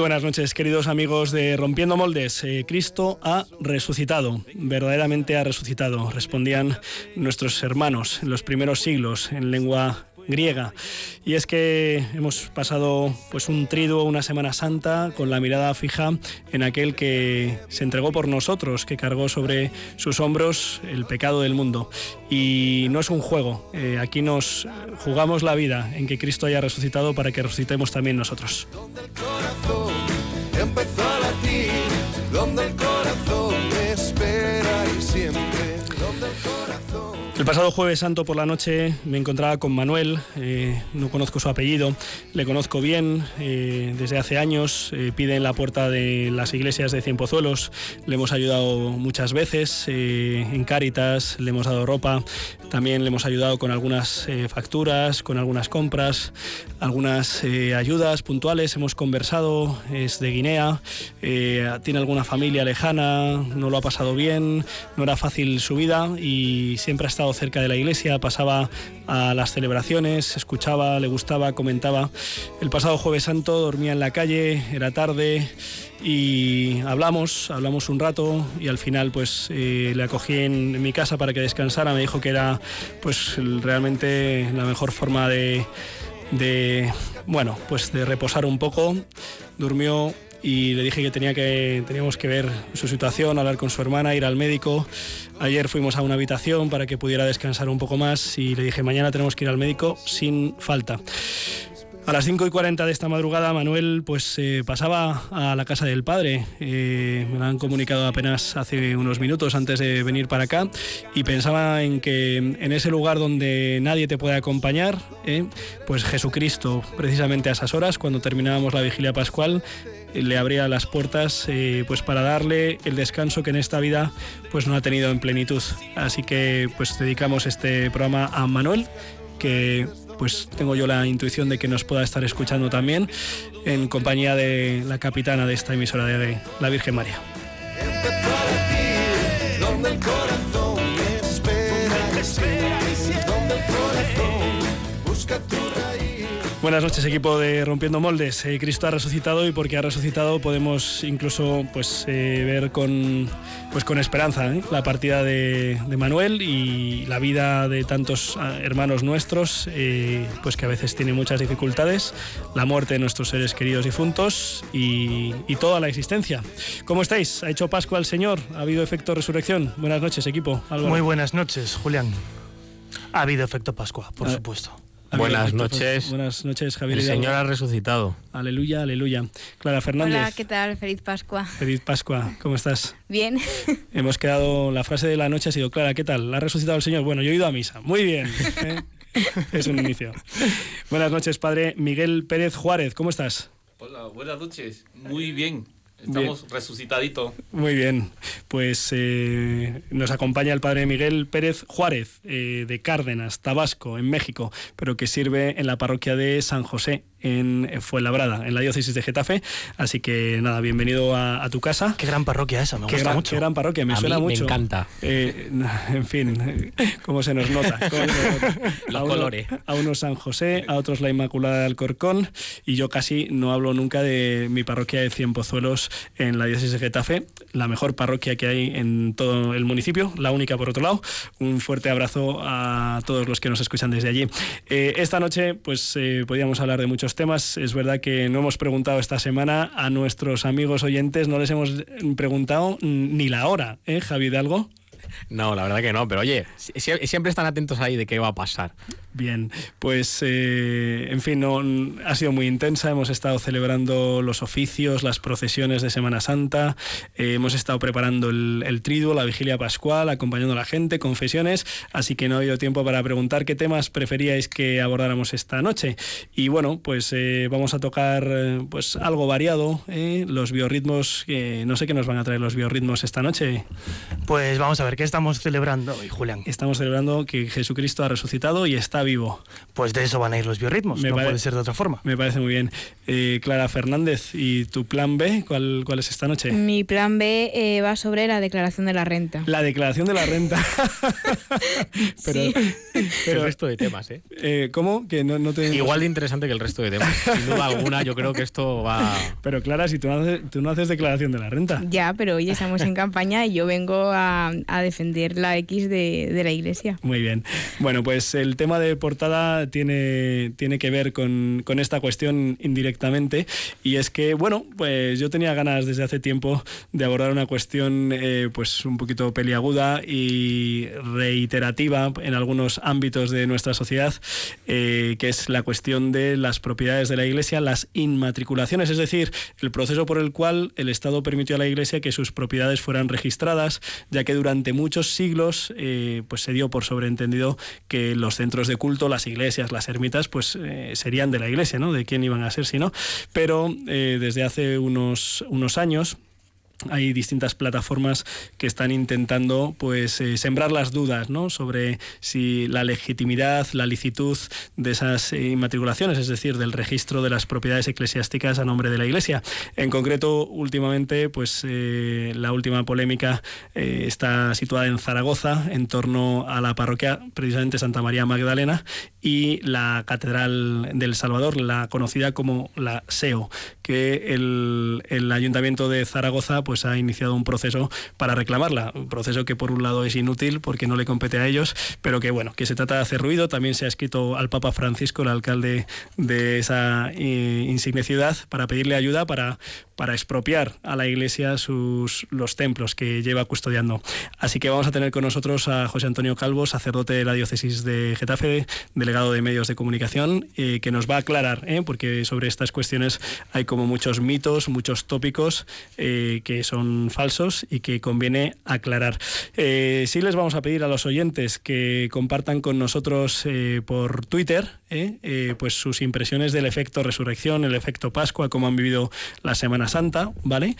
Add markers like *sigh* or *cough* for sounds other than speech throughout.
Muy buenas noches, queridos amigos de Rompiendo Moldes. Eh, Cristo ha resucitado, verdaderamente ha resucitado, respondían nuestros hermanos en los primeros siglos en lengua griega. Y es que hemos pasado pues un triduo, una Semana Santa, con la mirada fija en aquel que se entregó por nosotros, que cargó sobre sus hombros el pecado del mundo. Y no es un juego, eh, aquí nos jugamos la vida en que Cristo haya resucitado para que resucitemos también nosotros. donde el corazón espera y siempre, el pasado jueves santo por la noche me encontraba con Manuel, eh, no conozco su apellido, le conozco bien, eh, desde hace años, eh, pide en la puerta de las iglesias de Cienpozuelos, le hemos ayudado muchas veces en Cáritas, le hemos dado ropa, también le hemos ayudado con algunas facturas, con algunas compras, algunas ayudas puntuales, hemos conversado, es de Guinea, tiene alguna familia lejana, no lo ha pasado bien, no era fácil su vida y siempre ha estado cerca de la iglesia, pasaba a las celebraciones, escuchaba, le gustaba, comentaba. El pasado jueves santo dormía en la calle, era tarde y hablamos, hablamos un rato y al final pues eh, le acogí en, mi casa para que descansara, me dijo que era pues realmente la mejor forma de, de bueno, pues de reposar un poco. Durmió y le dije que, tenía que teníamos que ver su situación, hablar con su hermana, ir al médico. Ayer fuimos a una habitación para que pudiera descansar un poco más y le dije mañana tenemos que ir al médico sin falta. A las 5 y 40 de esta madrugada, Manuel pues eh, pasaba a la casa del padre. Eh, me lo han comunicado apenas hace unos minutos antes de venir para acá y pensaba en que en ese lugar donde nadie te puede acompañar, eh, pues Jesucristo, precisamente a esas horas, cuando terminábamos la vigilia pascual, le abría las puertas pues para darle el descanso que en esta vida pues no ha tenido en plenitud. Así que pues dedicamos este programa a Manuel que pues tengo yo la intuición de que nos pueda estar escuchando también en compañía de la capitana de esta emisora de la Virgen María. Buenas noches equipo de Rompiendo Moldes. Eh, Cristo ha resucitado y porque ha resucitado podemos incluso pues, eh, ver con, pues, con esperanza ¿eh? la partida de, Manuel y la vida de tantos ah, hermanos nuestros pues que a veces tienen muchas dificultades, la muerte de nuestros seres queridos difuntos y, y toda la existencia. ¿Cómo estáis? ¿Ha hecho Pascua al Señor? ¿Ha habido efecto resurrección? Buenas noches equipo. Muy buenas noches Julián. Ha habido efecto Pascua, por ah, supuesto. Buenas noches. buenas noches, Javier. El Señor ha resucitado. Aleluya, aleluya. Clara Fernández. Hola, ¿qué tal? Feliz Pascua. Feliz Pascua. ¿Cómo estás? Bien. Hemos quedado, la frase de la noche ha sido, Clara, ¿qué tal? ¿Ha resucitado el Señor? Bueno, yo he ido a misa. Muy bien. ¿eh? es un inicio. Buenas noches, padre Miguel Pérez Juárez. ¿Cómo estás? Hola, buenas noches. Muy bien. Estamos resucitaditos. Muy bien. Pues eh, nos acompaña el padre Miguel Pérez Juárez, eh, de Cárdenas, Tabasco, en México, pero que sirve en la parroquia de San José, en Fuenlabrada, en la diócesis de Getafe. Así que nada, bienvenido a, tu casa. Qué gran parroquia esa, me gusta mucho. Qué gran parroquia, me suena mucho. Me encanta. Eh, *laughs* en fin, *laughs* cómo se nos nota. Los colores. A unos San José, a otros la Inmaculada de Alcorcón, y yo casi no hablo nunca de mi parroquia de Cienpozuelos en la diócesis de Getafe, la mejor parroquia que hay en todo el municipio, la única por otro lado. Un fuerte abrazo a todos los que nos escuchan desde allí. Eh, esta noche, pues eh, podíamos hablar de muchos temas. Es verdad que no hemos preguntado esta semana a nuestros amigos oyentes, no les hemos preguntado ni la hora, ¿eh, Javi Hidalgo? No, la verdad que no, pero oye, siempre están atentos ahí de qué va a pasar. Bien, pues eh, en fin, no, ha sido muy intensa. Hemos estado celebrando los oficios, las procesiones de Semana Santa, eh, hemos estado preparando el, el, triduo, la vigilia pascual, acompañando a la gente, confesiones, así que no ha habido tiempo para preguntar qué temas preferíais que abordáramos esta noche. Y bueno, pues eh, vamos a tocar pues algo variado, los biorritmos, no sé qué nos van a traer los biorritmos esta noche. Pues vamos a ver ¿qué estamos celebrando hoy, Julián? Estamos celebrando que Jesucristo ha resucitado y está vivo. Pues de eso van a ir los biorritmos, no puede ser de otra forma. Me parece muy bien. Eh, Clara Fernández, ¿y tu plan B? ¿Cuál, cuál es esta noche? Mi plan B eh, va sobre la declaración de la renta. La declaración de la renta. *laughs* pero, el resto de temas, ¿eh? eh cómo Que no, no te... Igual de interesante que el resto de temas. Sin duda alguna, yo creo que esto va... Pero Clara, si tú no haces, tú no haces declaración de la renta. Ya, pero hoy estamos en campaña y yo vengo a, defender la X de, la iglesia. Muy bien. Bueno, pues el tema de portada tiene, tiene que ver con, con esta cuestión indirectamente y es que, bueno, pues yo tenía ganas desde hace tiempo de abordar una cuestión eh, pues un poquito peliaguda y reiterativa en algunos ámbitos de nuestra sociedad, eh, que es la cuestión de las propiedades de la Iglesia, las inmatriculaciones, es decir, el proceso por el cual el Estado permitió a la Iglesia que sus propiedades fueran registradas, ya que durante muchos siglos eh, pues se dio por sobreentendido que los centros de culto, las iglesias, las ermitas, pues serían de la Iglesia, ¿no? De quién iban a ser si no. Pero desde hace unos, unos años, hay distintas plataformas que están intentando pues eh, sembrar las dudas ¿no? sobre si la legitimidad, la licitud de esas eh, inmatriculaciones, es decir, del registro de las propiedades eclesiásticas a nombre de la Iglesia. En concreto, últimamente, pues eh, la última polémica está situada en Zaragoza, en torno a la parroquia precisamente Santa María Magdalena y la Catedral del Salvador, la conocida como la SEO, que el, el Ayuntamiento de Zaragoza pues ha iniciado un proceso para reclamarla, un proceso que por un lado es inútil porque no le compete a ellos, pero que bueno, que se trata de hacer ruido, también se ha escrito al Papa Francisco, el alcalde de esa eh, insigne ciudad, para pedirle ayuda para, para expropiar a la iglesia sus, los templos que lleva custodiando. Así que vamos a tener con nosotros a José Antonio Calvo, sacerdote de la diócesis de Getafe, delegado de medios de comunicación, eh, que nos va a aclarar, ¿eh? porque sobre estas cuestiones hay como muchos mitos, muchos tópicos que son falsos y que conviene aclarar. Eh, sí les vamos a pedir a los oyentes que compartan con nosotros eh, por Twitter eh, pues sus impresiones del efecto resurrección, el efecto Pascua, cómo han vivido la Semana Santa, ¿vale?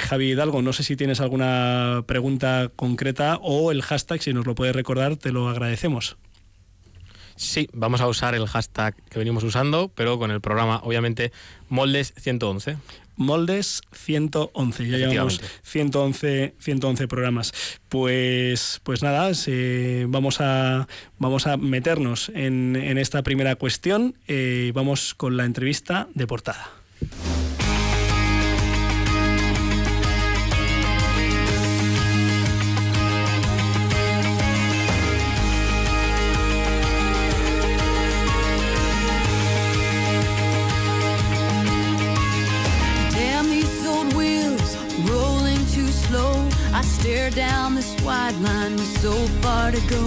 Javi Hidalgo, no sé si tienes alguna pregunta concreta o el hashtag, si nos lo puedes recordar, te lo agradecemos. Sí, vamos a usar el hashtag que venimos usando, pero con el programa, obviamente, Moldes 111. Moldes 111. Ya llevamos 111, 111 programas. Pues, pues nada, vamos, a, vamos a meternos en, esta primera cuestión. Eh, vamos con la entrevista de portada. Wide line with so far to go.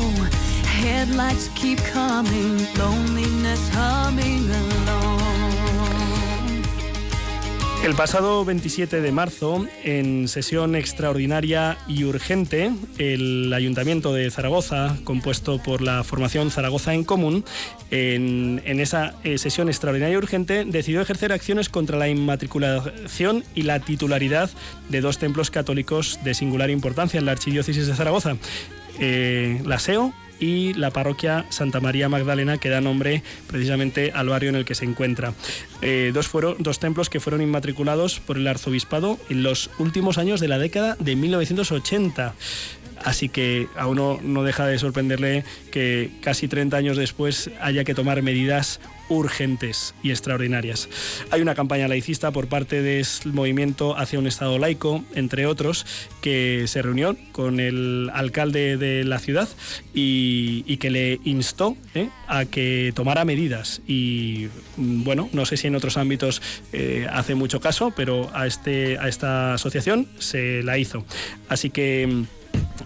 Headlights keep coming, loneliness humming El pasado 27 de marzo, en sesión extraordinaria y urgente, el Ayuntamiento de Zaragoza, compuesto por la formación Zaragoza en Común, en, esa eh, sesión extraordinaria y urgente, decidió ejercer acciones contra la inmatriculación y la titularidad de dos templos católicos de singular importancia en la Archidiócesis de Zaragoza. Eh, la SEO y la parroquia Santa María Magdalena, que da nombre precisamente al barrio en el que se encuentra. Eh, dos, fueron, dos templos que fueron inmatriculados por el arzobispado en los últimos años de la década de 1980. Así que a uno no deja de sorprenderle que casi 30 años después haya que tomar medidas urgentes y extraordinarias. Hay una campaña laicista por parte del movimiento hacia un Estado laico, entre otros, que se reunió con el alcalde de la ciudad y, que le instó ¿eh? a que tomara medidas. Y bueno, no sé si en otros ámbitos eh, hace mucho caso, pero a, este, a esta asociación se la hizo. Así que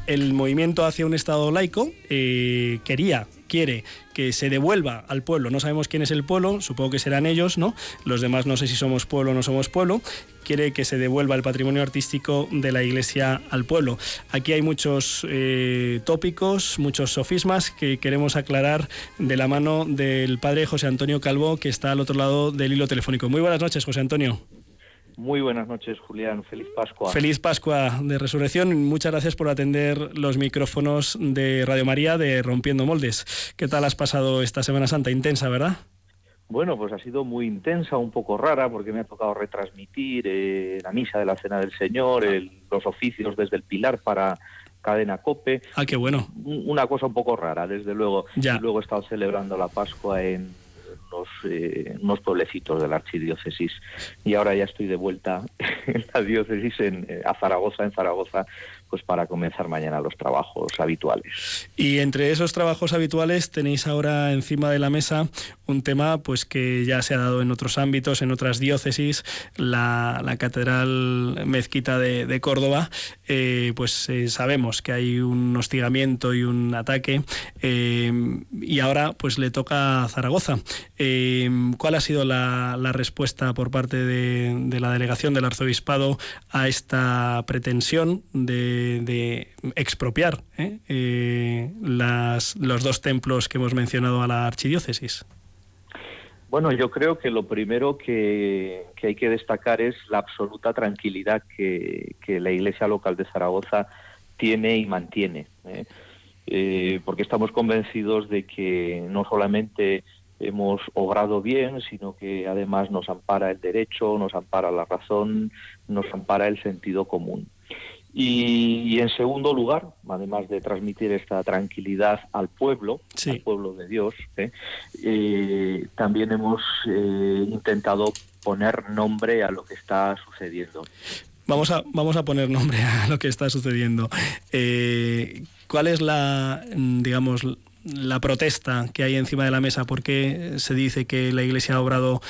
el movimiento hacia un Estado laico eh, quería quiere que se devuelva al pueblo. No sabemos quién es el pueblo, supongo que serán ellos, ¿no? Los demás no sé si somos pueblo o no somos pueblo. Quiere que se devuelva el patrimonio artístico de la iglesia al pueblo. Aquí hay muchos eh, tópicos, muchos sofismas que queremos aclarar de la mano del padre José Antonio Calvo, que está al otro lado del hilo telefónico. Muy buenas noches, José Antonio. Muy buenas noches, Julián. Feliz Pascua. Feliz Pascua de Resurrección. Muchas gracias por atender los micrófonos de Radio María de Rompiendo Moldes. ¿Qué tal has pasado esta Semana Santa? Intensa, ¿verdad? Bueno, pues ha sido muy intensa, un poco rara, porque me ha tocado retransmitir eh, la misa de la Cena del Señor, los oficios desde el Pilar para Cadena Cope. Ah, qué bueno. Una cosa un poco rara, desde luego. Ya. Y luego he estado celebrando la Pascua en unos, eh, unos pueblecitos de la archidiócesis. Y ahora ya estoy de vuelta *laughs* en la diócesis en, eh, a Zaragoza, en Zaragoza, pues para comenzar mañana los trabajos habituales. Y entre esos trabajos habituales tenéis ahora encima de la mesa un tema pues que ya se ha dado en otros ámbitos, en otras diócesis, la, Catedral Mezquita de, Córdoba, eh, pues eh, sabemos que hay un hostigamiento y un ataque eh, y ahora pues le toca a Zaragoza. ¿Cuál ha sido la, respuesta por parte de la delegación del arzobispado a esta pretensión de de, expropiar ¿eh? Eh, las, los dos templos que hemos mencionado a la archidiócesis? Bueno, yo creo que lo primero que, hay que destacar es la absoluta tranquilidad que, la Iglesia local de Zaragoza tiene y mantiene. ¿eh? porque estamos convencidos de que no solamente hemos obrado bien, sino que además nos ampara el derecho, nos ampara la razón, nos ampara el sentido común. Y, en segundo lugar, además de transmitir esta tranquilidad al pueblo, al pueblo de Dios, ¿eh? Eh, también hemos eh, intentado poner nombre a lo que está sucediendo. Vamos a, vamos a poner nombre a lo que está sucediendo. ¿Cuál es la, digamos, la protesta que hay encima de la mesa? ¿Por qué se dice que la Iglesia ha obrado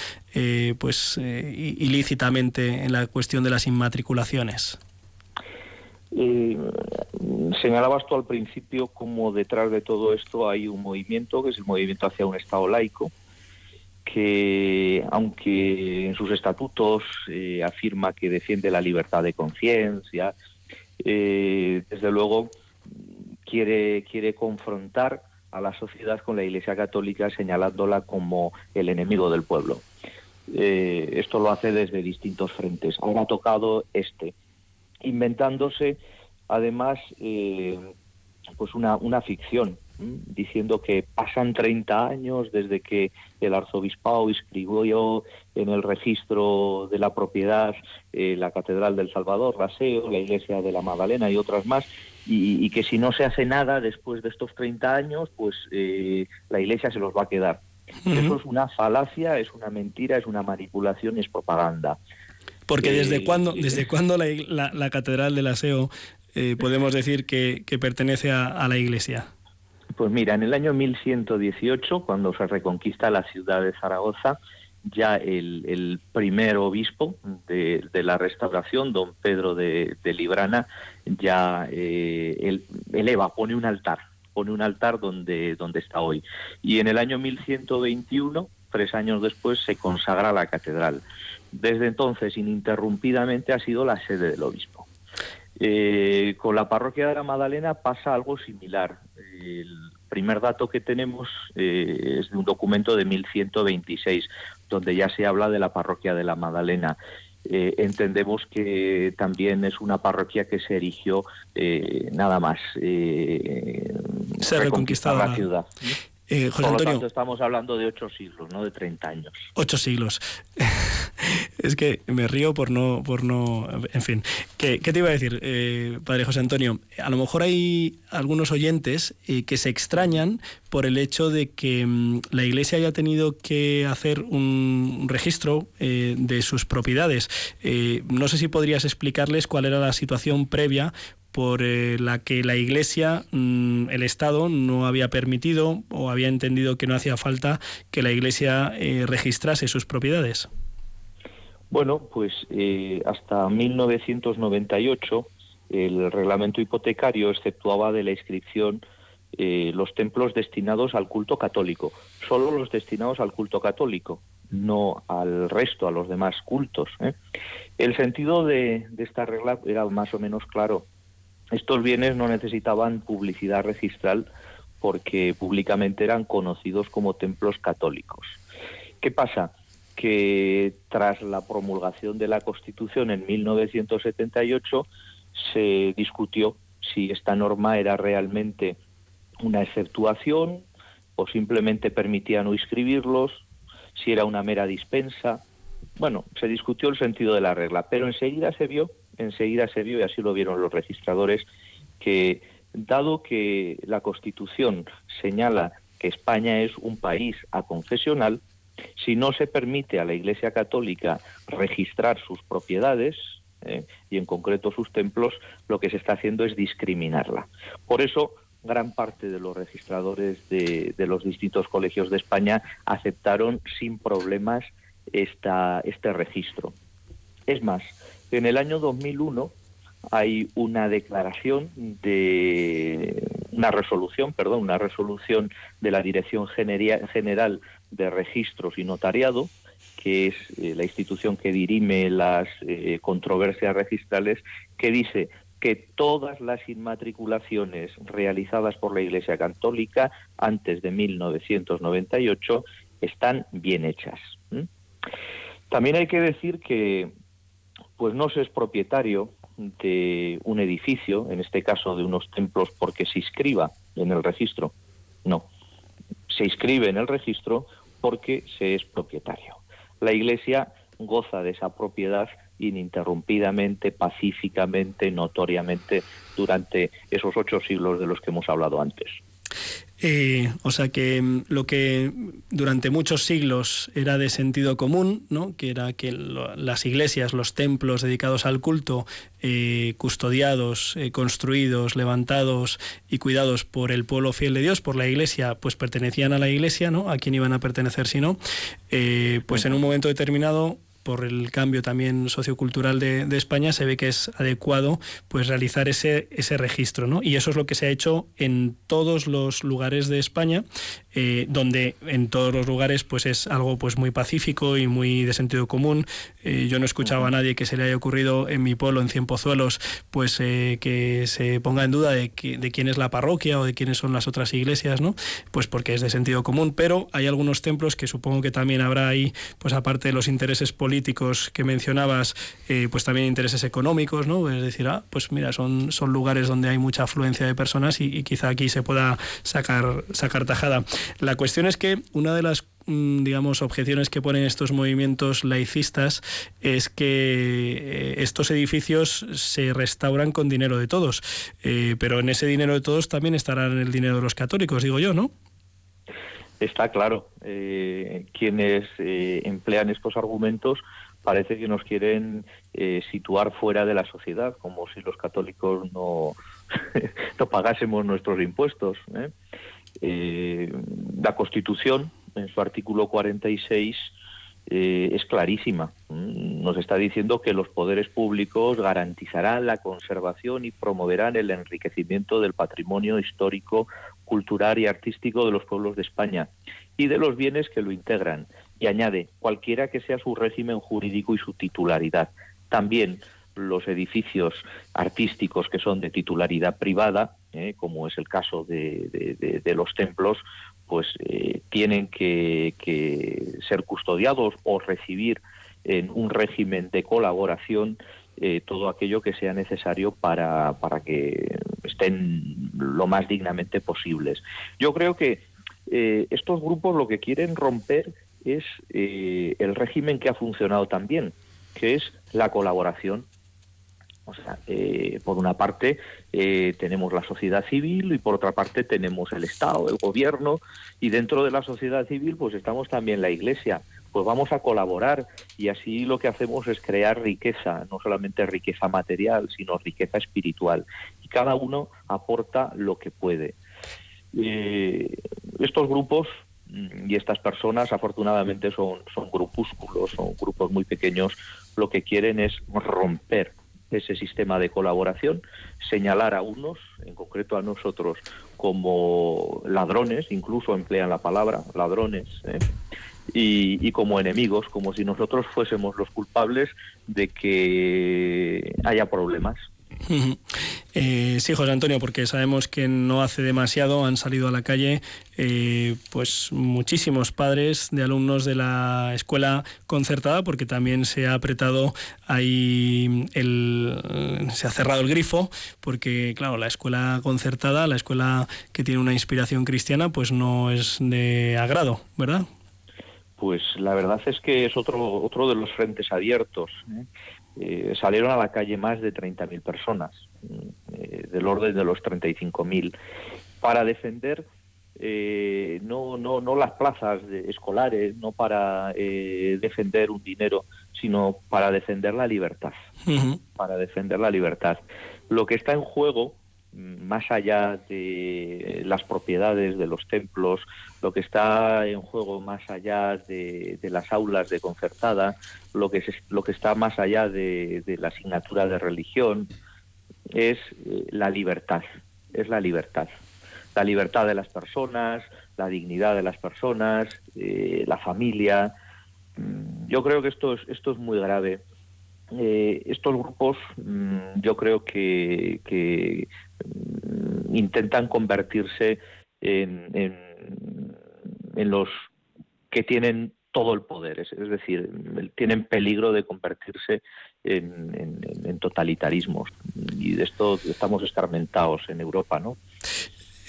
pues, ilícitamente en la cuestión de las inmatriculaciones? Eh, señalabas tú al principio como detrás de todo esto hay un movimiento, que es el movimiento hacia un Estado laico, que aunque en sus estatutos eh, afirma que defiende la libertad de conciencia, eh, desde luego quiere, quiere confrontar a la sociedad con la Iglesia Católica señalándola como el enemigo del pueblo. Esto lo hace desde distintos frentes. Ahora ha tocado este, inventándose además eh, pues una, una ficción, diciendo que pasan 30 años desde que el arzobispado inscribió en el registro de la propiedad eh, la Catedral del Salvador, la SEO, la Iglesia de la Magdalena y otras más, y, que si no se hace nada después de estos 30 años, pues eh, la Iglesia se los va a quedar. Eso es una falacia, es una mentira, es una manipulación es propaganda. Porque desde cuándo, desde cuándo la, Catedral del Aseo eh, podemos decir que, pertenece a, la Iglesia. Pues mira, en el año 1118, cuando se reconquista la ciudad de Zaragoza, ya el, primer obispo de, la restauración, don Pedro de, Librana, ya eh, eleva, pone un altar, pone un altar donde, donde está hoy. Y en el año 1121, tres años después, se consagra la catedral desde entonces ininterrumpidamente ha sido la sede del obispo. Eh, con la parroquia de la Madalena pasa algo similar. El primer dato que tenemos eh, es de un documento de 1126, donde ya se habla de la parroquia de la Madalena. Eh, entendemos que también es una parroquia que se erigió nada más se reconquistar la ciudad. Eh, José Antonio, estamos hablando de ocho siglos, no de 30 años. Ocho siglos. *laughs* es que me río por no, por no, en fin. ¿Qué, te iba a decir, eh, padre José Antonio? A lo mejor hay algunos oyentes eh, que se extrañan por el hecho de que mm, la Iglesia haya tenido que hacer un registro de sus propiedades. no sé si podrías explicarles cuál era la situación previa por eh, la que la Iglesia, mm, el Estado, no había permitido o había entendido que no hacía falta que la Iglesia eh, registrase sus propiedades. Bueno, pues eh, hasta 1998 el reglamento hipotecario exceptuaba de la inscripción los templos destinados al culto católico, solo los destinados al culto católico, no al resto, a los demás cultos. El sentido de esta regla era más o menos claro estos bienes no necesitaban publicidad registral porque públicamente eran conocidos como templos católicos. ¿Qué pasa? que tras la promulgación de la Constitución en 1978 se discutió si esta norma era realmente una exceptuación o simplemente permitía no inscribirlos, si era una mera dispensa. Bueno, se discutió el sentido de la regla, pero enseguida se vio, enseguida se vio y así lo vieron los registradores que dado que la Constitución señala que España es un país aconfesional, si no se permite a la Iglesia Católica registrar sus propiedades, eh, y en concreto sus templos, lo que se está haciendo es discriminarla. Por eso, gran parte de los registradores de, los distintos colegios de España aceptaron sin problemas esta, este registro. Es más, en el año 2001 hay una declaración de una resolución, perdón, una resolución de la Dirección General de Registros y Notariado, que es eh, la institución que dirime las eh, controversias registrales, que dice que todas las inmatriculaciones realizadas por la Iglesia Católica antes de 1998 están bien hechas. También hay que decir que pues no se es propietario de un edificio, en este caso de unos templos, porque se inscriba en el registro. No, se inscribe en el registro porque se es propietario. La Iglesia goza de esa propiedad ininterrumpidamente, pacíficamente, notoriamente durante esos ocho siglos de los que hemos hablado antes. Eh, o sea que mm, lo que durante muchos siglos era de sentido común, ¿no? que era que las iglesias, los templos dedicados al culto, eh, custodiados, eh, construidos, levantados y cuidados por el pueblo fiel de Dios, por la iglesia, pues pertenecían a la iglesia, ¿no? a quién iban a pertenecer si no, pues en un momento determinado por el cambio también sociocultural de, España, se ve que es adecuado pues realizar ese, ese registro. ¿no? Y eso es lo que se ha hecho en todos los lugares de España, eh, donde en todos los lugares pues es algo pues muy pacífico y muy de sentido común. Eh, yo no he escuchado a nadie que se le haya ocurrido en mi pueblo, en Cienpozuelos, pues eh, que se ponga en duda de, de quién es la parroquia o de quiénes son las otras iglesias, ¿no? Pues porque es de sentido común, pero hay algunos templos que supongo que también habrá ahí, pues aparte de los intereses políticos, políticos que mencionabas, eh, pues también intereses económicos, ¿no? Es decir, ah, pues mira, son, son lugares donde hay mucha afluencia de personas y, quizá aquí se pueda sacar, sacar tajada. La cuestión es que una de las mm, digamos, objeciones que ponen estos movimientos laicistas es que eh, estos edificios se restauran con dinero de todos, eh, pero en ese dinero de todos también estará el dinero de los católicos, digo yo, ¿no? Está claro, eh, quienes eh, emplean estos argumentos parece que nos quieren eh, situar fuera de la sociedad, como si los católicos no, *laughs* no pagásemos nuestros impuestos. la Constitución, en su artículo 46, es clarísima. Mm, nos está diciendo que los poderes públicos garantizarán la conservación y promoverán el enriquecimiento del patrimonio histórico, cultural y artístico de los pueblos de España y de los bienes que lo integran. Y añade, cualquiera que sea su régimen jurídico y su titularidad. También los edificios artísticos que son de titularidad privada, eh, como es el caso de, los templos, pues eh, tienen que, ser custodiados o recibir en un régimen de colaboración eh, todo aquello que sea necesario para, para que estén lo más dignamente posibles. Yo creo que eh, estos grupos lo que quieren romper es eh, el régimen que ha funcionado también, que es la colaboración. O sea, eh, por una parte tenemos la sociedad civil y por otra parte tenemos el Estado, el gobierno y dentro de la sociedad civil pues estamos también la Iglesia pues vamos a colaborar y así lo que hacemos es crear riqueza, no solamente riqueza material, sino riqueza espiritual. Y cada uno aporta lo que puede. Eh, estos grupos mm, y estas personas afortunadamente son, son grupúsculos, son grupos muy pequeños, lo que quieren es romper ese sistema de colaboración, señalar a unos, en concreto a nosotros, como ladrones, incluso emplean la palabra ladrones, ¿eh? Y, como enemigos, como si nosotros fuésemos los culpables de que haya problemas. *laughs* Eh, sí, José Antonio, porque sabemos que no hace demasiado han salido a la calle eh, pues muchísimos padres de alumnos de la escuela concertada, porque también se ha apretado ahí el, se ha cerrado el grifo, porque claro, la escuela concertada, la escuela que tiene una inspiración cristiana, pues no es de agrado, ¿verdad? Pues la verdad es que es otro otro de los frentes abiertos. ¿eh? Eh, salieron a la calle más de 30.000 personas, eh, del orden de los 35.000, para defender eh, no, no, no las plazas escolares, no para defender un dinero, sino para defender la libertad. Para defender la libertad. Lo que está en juego más allá de las propiedades de los templos, lo que está en juego más allá de, las aulas de concertada, lo que, lo que está más allá de, la asignatura de religión, es eh, la libertad, es la libertad. La libertad de las personas, la dignidad de las personas, eh, la familia. Mm, yo creo que esto es, esto es muy grave. Eh, estos grupos mm, yo creo que, intentan convertirse en, en, los que tienen todo el poder, es, decir, tienen peligro de convertirse en, en, totalitarismos. Y de esto estamos escarmentados en Europa, ¿no?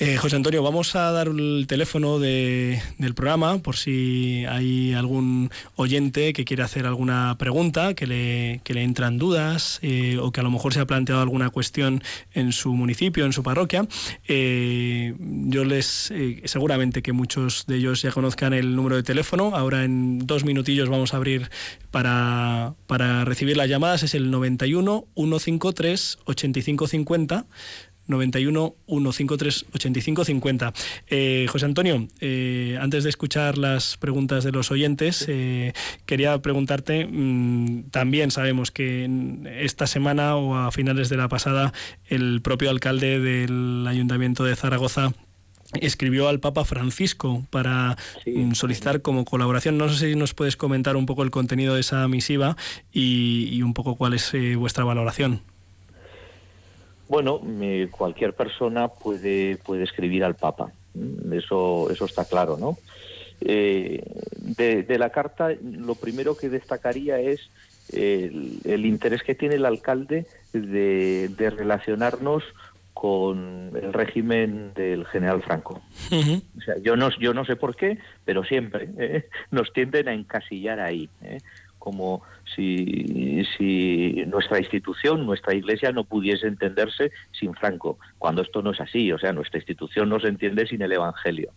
Eh, José Antonio, vamos a dar el teléfono del programa por si hay algún oyente que quiere hacer alguna pregunta, que le, que le entran dudas eh, o que a lo mejor se ha planteado alguna cuestión en su municipio, en su parroquia. Eh, yo les, seguramente que muchos de ellos ya conozcan el número de teléfono. Ahora en dos minutillos vamos a abrir para, para recibir las llamadas. Es el 91 153 8550. 91 153 85 50. José Antonio, eh, antes de escuchar las preguntas de los oyentes, eh, quería preguntarte, mm, también sabemos que esta semana o a finales de la pasada, el propio alcalde del Ayuntamiento de Zaragoza escribió al Papa Francisco para mm, solicitar como colaboración. No sé si nos puedes comentar un poco el contenido de esa misiva y, un poco cuál es eh, vuestra valoración. Bueno, cualquier persona puede, puede escribir al Papa, eso, eso está claro, ¿no? Eh, de, la carta, lo primero que destacaría es el, interés que tiene el alcalde de, relacionarnos con el régimen del general Franco. O sea, yo no, yo no sé por qué, pero siempre ¿eh? *laughs* nos tienden a encasillar ahí. ¿eh? como si, si nuestra institución, nuestra iglesia no pudiese entenderse sin Franco, cuando esto no es así, o sea, nuestra institución no se entiende sin el Evangelio.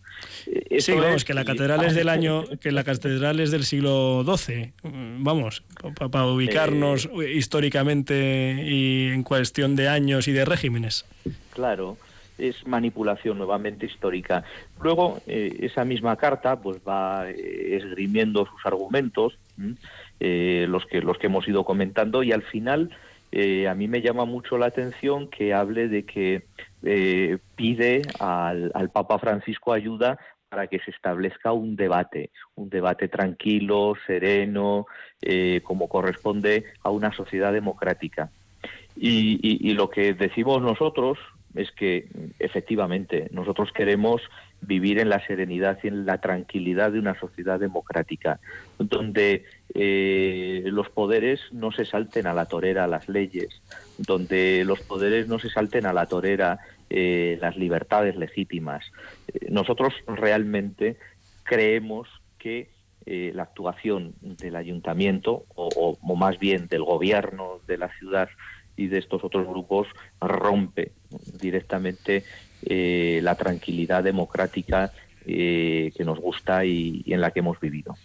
Eh, sí, vamos, que la catedral es del *laughs* año, que la catedral es del siglo XII, vamos, para ubicarnos eh, históricamente y en cuestión de años y de regímenes. Claro es manipulación nuevamente histórica. Luego, eh, esa misma carta pues va esgrimiendo sus argumentos eh, los, que, los que hemos ido comentando y al final eh, a mí me llama mucho la atención que hable de que eh, pide al, Papa Francisco ayuda para que se establezca un debate, un debate tranquilo, sereno, como corresponde a una sociedad democrática. y, lo que decimos nosotros es que efectivamente nosotros queremos vivir en la serenidad y en la tranquilidad de una sociedad democrática, donde eh, los poderes no se salten a la torera las leyes, donde los poderes no se salten a la torera eh, las libertades legítimas. Eh, nosotros realmente creemos que la actuación del ayuntamiento, o, o más bien del gobierno de la ciudad, y de estos otros grupos rompe directamente eh, la tranquilidad democrática eh, que nos gusta y, en la que hemos vivido.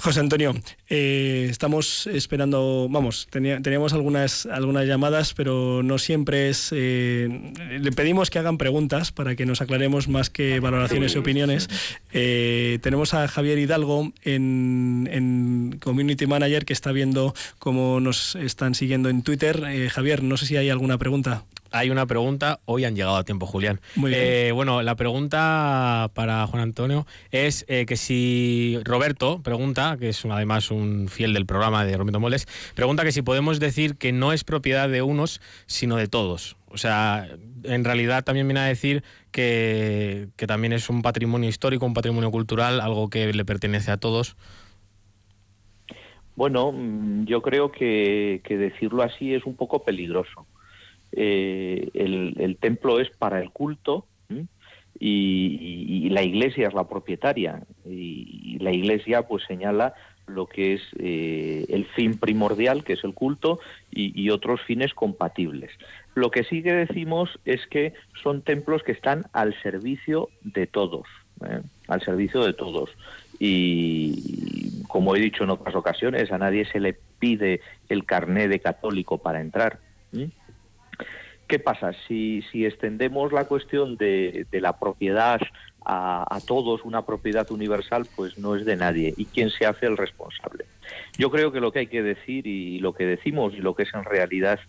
José Antonio, eh, estamos esperando, vamos, teníamos algunas, algunas llamadas, pero no siempre es... le pedimos que hagan preguntas para que nos aclaremos más que valoraciones y opiniones. tenemos a Javier Hidalgo en, en, Community Manager que está viendo cómo nos están siguiendo en Twitter. Javier, no sé si hay alguna pregunta. Hay una pregunta. Hoy han llegado a tiempo, Julián. Muy bien. Eh, bueno, la pregunta para Juan Antonio es eh, que si Roberto pregunta, que es además un fiel del programa de Romito Moldes, pregunta que si podemos decir que no es propiedad de unos, sino de todos. O sea, en realidad también viene a decir que, que también es un patrimonio histórico, un patrimonio cultural, algo que le pertenece a todos. Bueno, mm, yo creo que, que decirlo así es un poco peligroso. Eh, el, el, templo es para el culto y, la iglesia es la propietaria y, la iglesia pues señala lo que es eh, el fin primordial que es el culto y, otros fines compatibles lo que sí que decimos es que son templos que están al servicio de todos ¿eh? al servicio de todos y como he dicho en otras ocasiones a nadie se le pide el carné de católico para entrar. ¿Qué pasa? Si, si extendemos la cuestión de, la propiedad a, todos, una propiedad universal, pues no es de nadie. ¿Y quién se hace el responsable? Yo creo que lo que hay que decir y lo que decimos y lo que es en realidad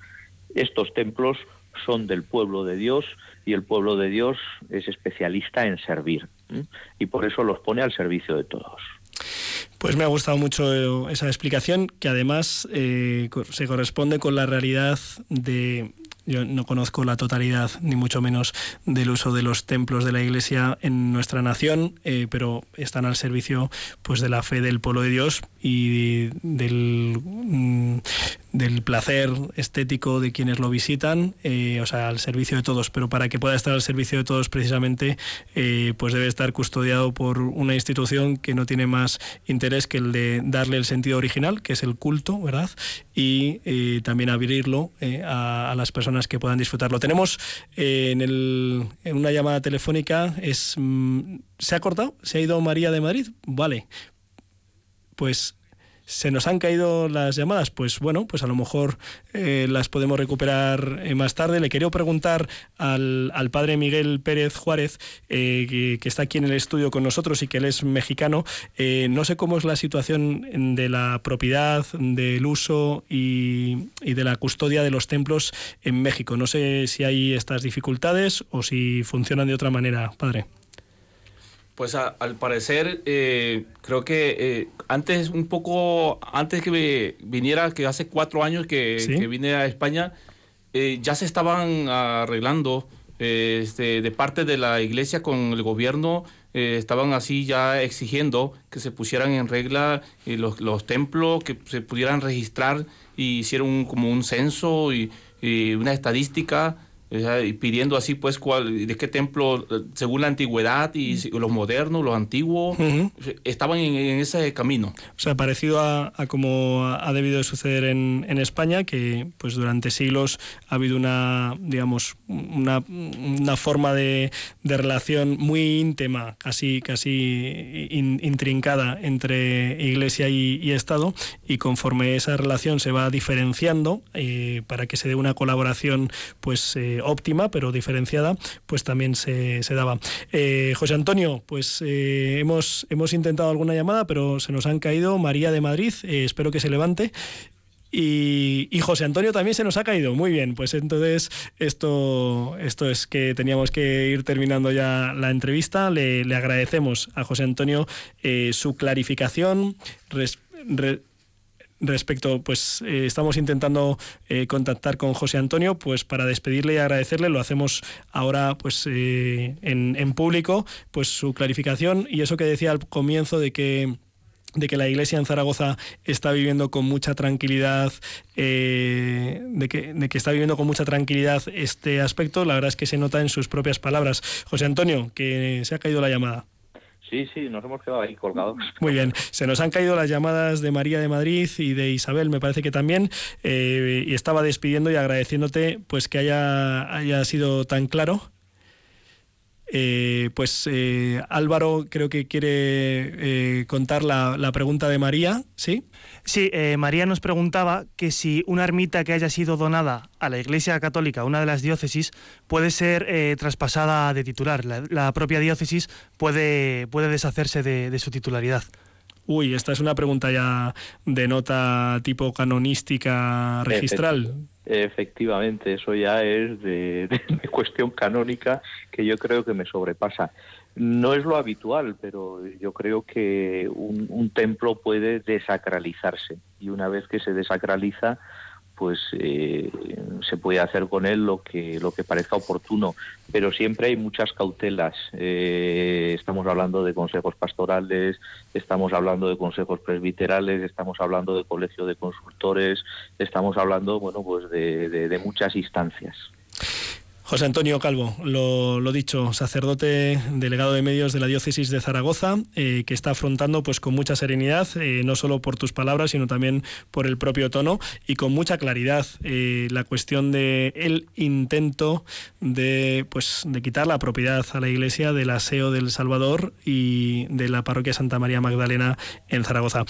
estos templos son del pueblo de Dios y el pueblo de Dios es especialista en servir. Y por eso los pone al servicio de todos. Pues me ha gustado mucho esa explicación, que además eh, se corresponde con la realidad de, yo no conozco la totalidad, ni mucho menos, del uso de los templos de la Iglesia en nuestra nación, eh, pero están al servicio pues, de la fe del pueblo de Dios y del, mm, del placer estético de quienes lo visitan, eh, o sea, al servicio de todos. Pero para que pueda estar al servicio de todos, precisamente, eh, pues debe estar custodiado por una institución que no tiene más interés que el de darle el sentido original, que es el culto, ¿verdad? Y eh, también abrirlo a, las personas que puedan disfrutarlo. Tenemos en, el, en, una llamada telefónica, es, mm, ¿se ha cortado? ¿Se ha ido María de Madrid? Vale. Pues se nos han caído las llamadas, pues bueno, pues a lo mejor eh, las podemos recuperar eh, más tarde. Le quería preguntar al, al padre Miguel Pérez Juárez, eh, que, está aquí en el estudio con nosotros y que él es mexicano. No sé cómo es la situación de la propiedad, del uso y, de la custodia de los templos en México. No sé si hay estas dificultades o si funcionan de otra manera, padre. Pues a, al parecer, eh, creo que eh, antes, un poco antes que me viniera, que hace cuatro años que, ¿Sí? que vine a España, eh, ya se estaban arreglando este, de parte de la iglesia con el gobierno, estaban así ya exigiendo que se pusieran en regla los, los, templos, que se pudieran registrar y hicieron un, como un censo y, y una estadística y pidiendo así pues cuál, de qué templo según la antigüedad y los modernos, los antiguos, uh -huh. estaban en, en, ese camino. O sea, parecido a, a como ha debido de suceder en, en, España, que pues durante siglos ha habido una, digamos, una, una forma de, de, relación muy íntima, casi, casi in, intrincada entre Iglesia y, y, Estado, y conforme esa relación se va diferenciando eh, para que se dé una colaboración pues eh, óptima, pero diferenciada, pues también se, se daba. Eh, José Antonio, pues eh, hemos, hemos intentado alguna llamada, pero se nos han caído. María de Madrid, eh, espero que se levante. Y, José Antonio también se nos ha caído. Muy bien, pues entonces esto, esto es que teníamos que ir terminando ya la entrevista. Le, le agradecemos a José Antonio su clarificación. Respecto, pues eh, estamos intentando eh, contactar con José Antonio, pues para despedirle y agradecerle, lo hacemos ahora pues eh, en, público, pues su clarificación y eso que decía al comienzo de que de que la iglesia en Zaragoza está viviendo con mucha tranquilidad, eh, de, que, de, que, está viviendo con mucha tranquilidad este aspecto, la verdad es que se nota en sus propias palabras. José Antonio, que se ha caído la llamada. Sí, sí, nos hemos quedado ahí colgados. Muy bien, se nos han caído las llamadas de María de Madrid y de Isabel, me parece que también, eh, y estaba despidiendo y agradeciéndote pues que haya, haya sido tan claro. Eh, pues eh, Álvaro creo que quiere eh, contar la, la, pregunta de María, ¿sí? Sí, eh, María nos preguntaba que si una ermita que haya sido donada a la Iglesia Católica, una de las diócesis, puede ser eh, traspasada de titular. La, la, propia diócesis puede, puede deshacerse de, de su titularidad. Uy, esta es una pregunta ya de nota tipo canonística registral. Efectivamente, eso ya es de, cuestión canónica que yo creo que me sobrepasa. No es lo habitual, pero yo creo que un templo puede desacralizarse y una vez que se desacraliza, pues eh, se puede hacer con él lo que lo que parezca oportuno. Pero siempre hay muchas cautelas. Eh, estamos hablando de consejos pastorales estamos hablando de consejos presbiterales estamos hablando de colegio de consultores estamos hablando bueno pues de muchas instancias José Antonio Calvo, lo, dicho, sacerdote delegado de medios de la diócesis de Zaragoza, eh, que está afrontando pues con mucha serenidad, eh, no solo por tus palabras, sino también por el propio tono y con mucha claridad eh, la cuestión de el intento de pues de quitar la propiedad a la Iglesia del aseo del Salvador y de la parroquia Santa María Magdalena en Zaragoza.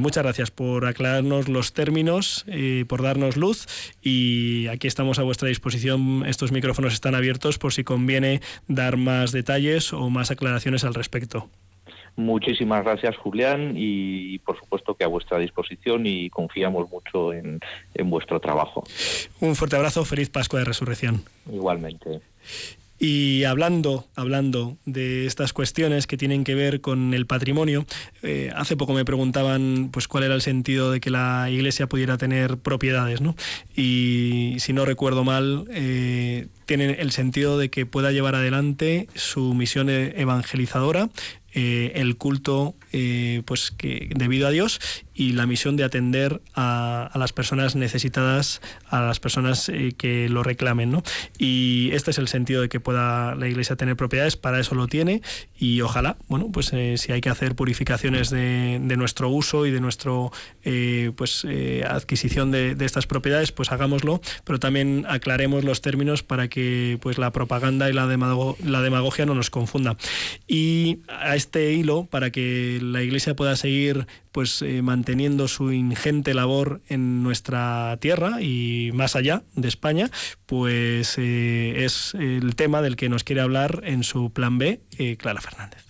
muchas gracias por aclararnos los términos, por darnos luz y aquí estamos a vuestra disposición estos micrófonos micrófonos están abiertos por si conviene dar más detalles o más aclaraciones al respecto. Muchísimas gracias, Julián, y por supuesto que a vuestra disposición y confiamos mucho en, en vuestro trabajo. Un fuerte abrazo, feliz Pascua de Resurrección. Igualmente. Y hablando, hablando de estas cuestiones que tienen que ver con el patrimonio, eh, hace poco me preguntaban pues cuál era el sentido de que la iglesia pudiera tener propiedades, ¿no? Y si no recuerdo mal, eh, tiene el sentido de que pueda llevar adelante su misión evangelizadora eh, el culto pues que debido a Dios y la misión de atender a, las personas necesitadas, a las personas eh, que lo reclamen. ¿no? Y este es el sentido de que pueda la Iglesia tener propiedades, para eso lo tiene y ojalá, bueno, pues eh, si hay que hacer purificaciones de, nuestro uso y de nuestra eh, pues, adquisición de, estas propiedades, pues hagámoslo, pero también aclaremos los términos para que pues, la propaganda y la, la demagogia no nos confunda. Y a este hilo, para que la Iglesia pueda seguir pues eh, manteniendo su ingente labor en nuestra tierra y más allá de España, pues eh, es el tema del que nos quiere hablar en su plan B eh, Clara Fernández.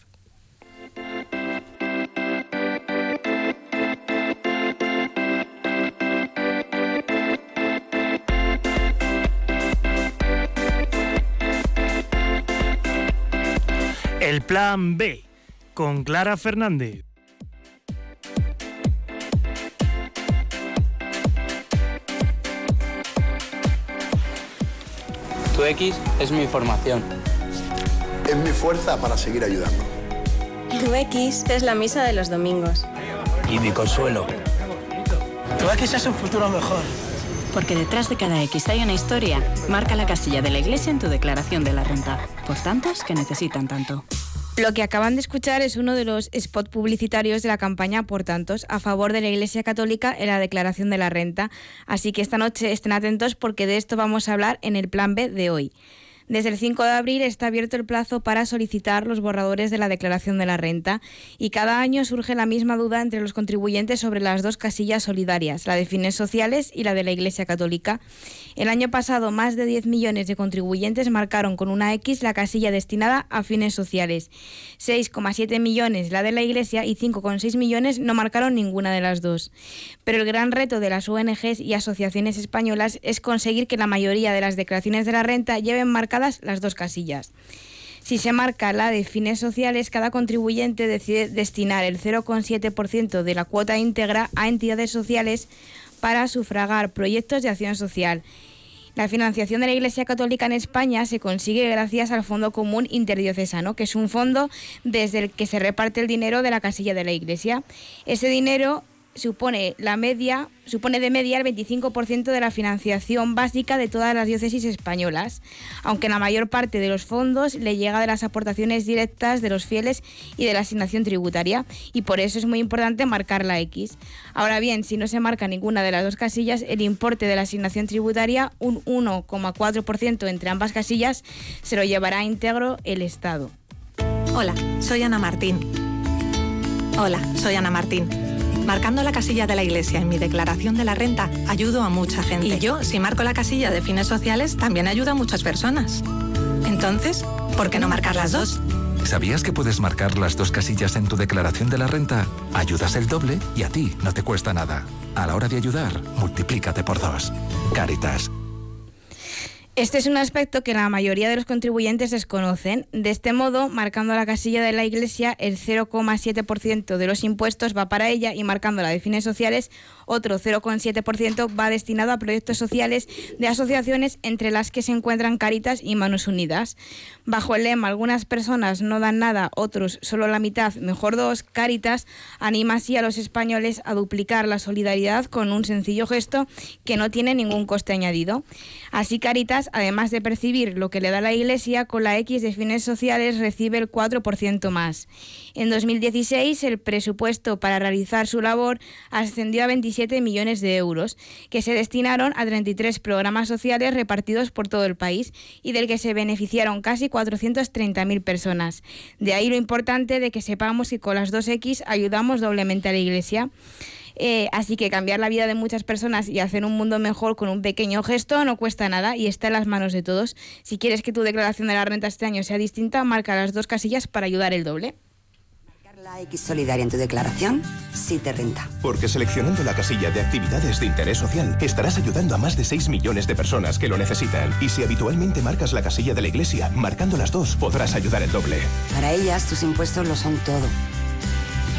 El plan B con Clara Fernández. Tu X es mi formación. Es mi fuerza para seguir ayudando. Tu X es la misa de los domingos. Y mi consuelo. Tu X es un futuro mejor. Porque detrás de cada X hay una historia. Marca la casilla de la iglesia en tu declaración de la renta. Por tantos que necesitan tanto. Lo que acaban de escuchar es uno de los spots publicitarios de la campaña Por Tantos a favor de la Iglesia Católica en la declaración de la renta. Así que esta noche estén atentos porque de esto vamos a hablar en el plan B de hoy. Desde el 5 de abril está abierto el plazo para solicitar los borradores de la declaración de la renta y cada año surge la misma duda entre los contribuyentes sobre las dos casillas solidarias, la de fines sociales y la de la Iglesia Católica. El año pasado, más de 10 millones de contribuyentes marcaron con una X la casilla destinada a fines sociales. 6,7 millones la de la Iglesia y 5,6 millones no marcaron ninguna de las dos. Pero el gran reto de las ONGs y asociaciones españolas es conseguir que la mayoría de las declaraciones de la renta lleven las dos casillas. Si se marca la de fines sociales, cada contribuyente decide destinar el 0,7% de la cuota íntegra a entidades sociales para sufragar proyectos de acción social. La financiación de la Iglesia Católica en España se consigue gracias al Fondo Común Interdiocesano, que es un fondo desde el que se reparte el dinero de la casilla de la Iglesia. Ese dinero supone la media supone de media el 25% de la financiación básica de todas las diócesis españolas, aunque la mayor parte de los fondos le llega de las aportaciones directas de los fieles y de la asignación tributaria, y por eso es muy importante marcar la X. Ahora bien, si no se marca ninguna de las dos casillas, el importe de la asignación tributaria, un 1,4% entre ambas casillas, se lo llevará íntegro el Estado. Hola, soy Ana Martín. Hola, soy Ana Martín Marcando la casilla de la iglesia en mi declaración de la renta, ayudo a mucha gente. Y yo, si marco la casilla de fines sociales, también ayudo a muchas personas. Entonces, ¿por qué no marcar las dos? ¿Sabías que puedes marcar las dos casillas en tu declaración de la renta? Ayudas el doble y a ti no te cuesta nada. A la hora de ayudar, multiplícate por dos. Caritas. Este es un aspecto que la mayoría de los contribuyentes desconocen. De este modo, marcando la casilla de la Iglesia, el 0,7% de los impuestos va para ella y marcando la de fines sociales, otro 0,7% va destinado a proyectos sociales de asociaciones entre las que se encuentran Caritas y Manos Unidas. Bajo el lema Algunas personas no dan nada, otros solo la mitad, mejor dos, Caritas anima así a los españoles a duplicar la solidaridad con un sencillo gesto que no tiene ningún coste añadido. Así Caritas, además de percibir lo que le da la Iglesia, con la X de fines sociales recibe el 4% más. En 2016 el presupuesto para realizar su labor ascendió a 27 millones de euros, que se destinaron a 33 programas sociales repartidos por todo el país y del que se beneficiaron casi 430.000 personas. De ahí lo importante de que sepamos que con las 2X ayudamos doblemente a la Iglesia. Eh, así que cambiar la vida de muchas personas y hacer un mundo mejor con un pequeño gesto no cuesta nada y está en las manos de todos. Si quieres que tu declaración de la renta este año sea distinta, marca las dos casillas para ayudar el doble. La X solidaria en tu declaración sí te renta. Porque seleccionando la casilla de actividades de interés social estarás ayudando a más de 6 millones de personas que lo necesitan. Y si habitualmente marcas la casilla de la iglesia, marcando las dos podrás ayudar el doble. Para ellas tus impuestos lo son todo.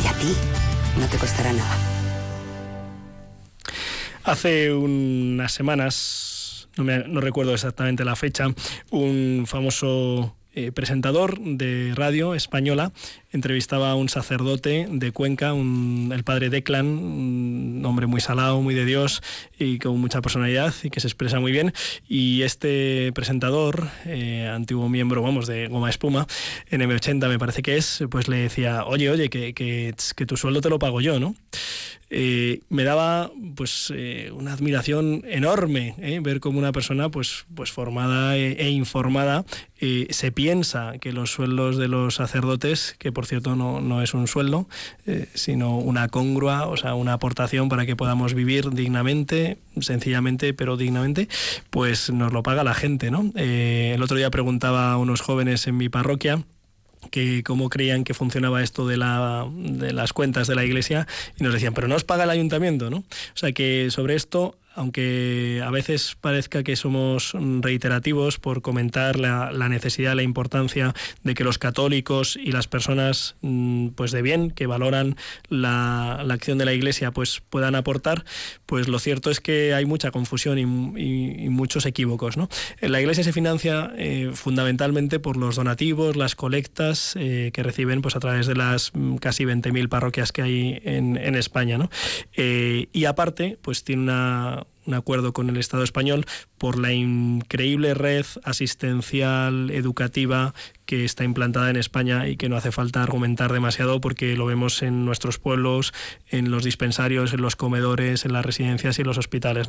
Y a ti no te costará nada. Hace unas semanas, no, no recuerdo exactamente la fecha, un famoso eh, presentador de radio española entrevistaba a un sacerdote de Cuenca, el padre Declan, un hombre muy salado, muy de Dios y con mucha personalidad y que se expresa muy bien. Y este presentador, eh, antiguo miembro, vamos, de Goma Espuma, en M80 me parece que es, pues le decía, oye, oye, que, que, que tu sueldo te lo pago yo, ¿no? Eh, me daba pues eh, una admiración enorme eh, ver cómo una persona pues, pues formada e, e informada se piensa que los sueldos de los sacerdotes, que por cierto no, no es un sueldo, sino una congrua, o sea, una aportación para que podamos vivir dignamente, sencillamente, pero dignamente, pues nos lo paga la gente. ¿no? el otro día preguntaba a unos jóvenes en mi parroquia, que cómo creían que funcionaba esto de, la, de las cuentas de la iglesia y nos decían, pero no os paga el ayuntamiento, ¿no? O sea que sobre esto aunque a veces parezca que somos reiterativos por comentar la, necesidad, la importancia de que los católicos y las personas mm, pues de bien que valoran la, acción de la Iglesia pues puedan aportar, pues lo cierto es que hay mucha confusión y, muchos equívocos. ¿no? La Iglesia se financia eh, fundamentalmente por los donativos, las colectas eh, que reciben pues a través de las mm, casi 20.000 parroquias que hay en, España. ¿no? Eh, y aparte, pues tiene una un acuerdo con el Estado español por la increíble red asistencial educativa que está implantada en España y que no hace falta argumentar demasiado porque lo vemos en nuestros pueblos, en los dispensarios, en los comedores, en las residencias y en los hospitales.